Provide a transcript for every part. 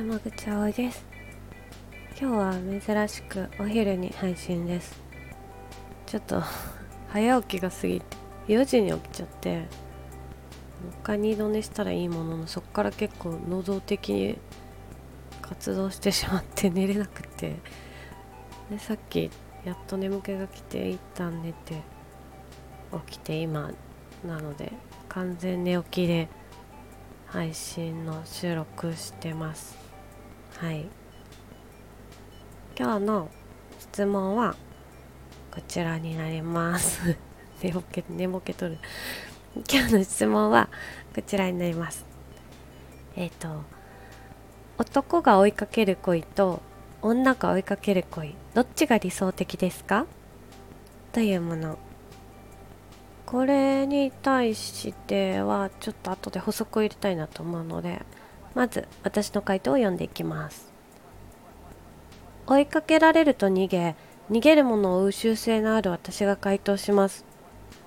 山口葵です。今日は珍しくお昼に配信です。ちょっと 早起きが過ぎて4時に起きちゃってもう一回二度寝したらいいもののそっから結構能動的に活動してしまって 寝れなくて。でさっきやっと眠気が来て一旦寝て起きて今なので完全寝起きで配信の収録してます。はい。今日の質問はこちらになります。寝ぼけ寝ぼけとる。今日の質問はこちらになります。えっ、ー、と男が追いかける恋と女が追いかける恋どっちが理想的ですか？というもの。これに対してはちょっと後で補足を入れたいなと思うのでまず私の回答を読んでいきます。追いかけられると逃げ逃げるものを追う習性のある私が回答します。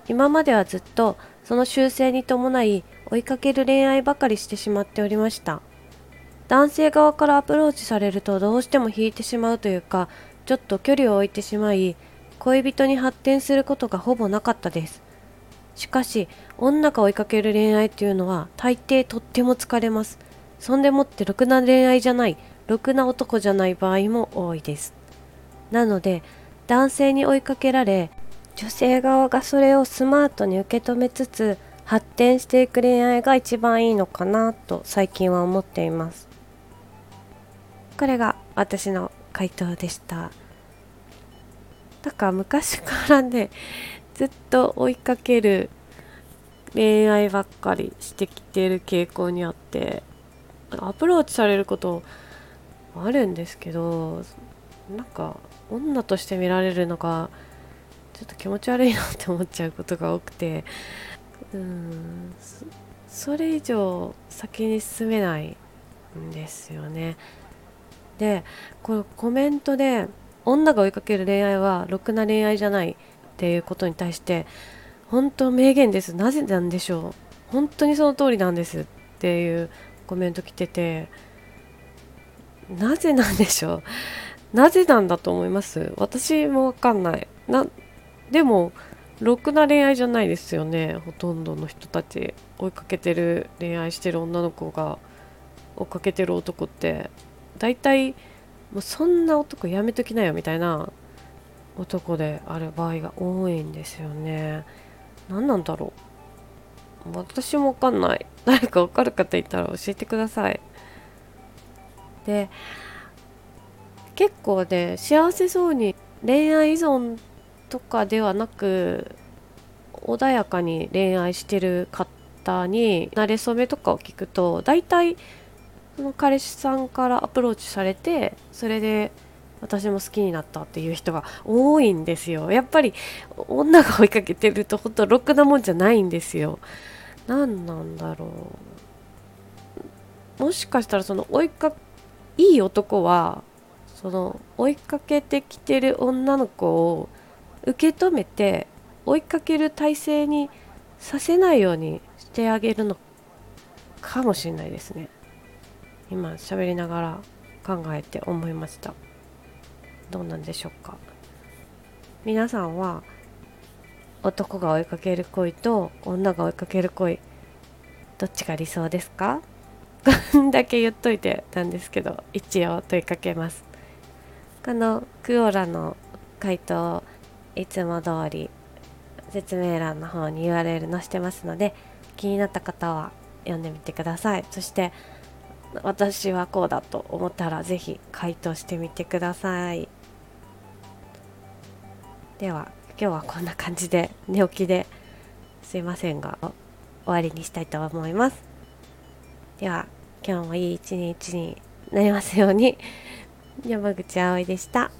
今まではずっとその習性に伴い追いかける恋愛ばかりしてしまっておりました。男性側からアプローチされるとどうしても引いてしまうというかちょっと距離を置いてしまい恋人に発展することがほぼなかったです。しかし女が追いかける恋愛っていうのは大抵とっても疲れます。そんでもってろくな恋愛じゃないろくな男じゃない場合も多いです。なので男性に追いかけられ女性側がそれをスマートに受け止めつつ発展していく恋愛が一番いいのかなと最近は思っています。これが私の回答でした。だから昔からねずっと追いかける恋愛ばっかりしてきてる傾向にあってアプローチされることあるんですけどなんか女として見られるのがちょっと気持ち悪いなって思っちゃうことが多くてうんそれ以上先に進めないんですよね。でこのコメントで女が追いかける恋愛はろくな恋愛じゃないっていうことに対して本当名言ですなぜなんでしょう本当にその通りなんですっていうコメント来ててなぜなんでしょう？なぜなんだと思います？私もわかんない。なでもろくな恋愛じゃないですよねほとんどの人たち。追いかけてる恋愛してる女の子が追っかけてる男って。大体もうそんな男やめときなよみたいな男である場合が多いんですよね。何なんだろう？私もわかんない。誰かわかる方いたら教えてください。で結構ね幸せそうに恋愛依存とかではなく穏やかに恋愛してる方に馴れ初めとかを聞くと大体その彼氏さんからアプローチされてそれで私も好きになったっていう人が多いんですよ。やっぱり女が追いかけてると本当ろくなもんじゃないんですよ。何なんだろう。もしかしたらその追いかいい男はその追いかけてきてる女の子を受け止めて追いかける体制にさせないようにしてあげるのかもしれないですね。今喋りながら考えて思いました。どうなんでしょうか。皆さんは男が追いかける恋と女が追いかける恋どっちが理想ですか？こんだけ言っといてなんですけど一応問いかけます。このクオラの回答いつも通り説明欄の方に URL 載せてますので気になった方は読んでみてください。そして私はこうだと思ったら是非回答してみてください。では今日はこんな感じで寝起きですいませんが終わりにしたいと思いますでは今日もいい一日になりますように山口葵でした。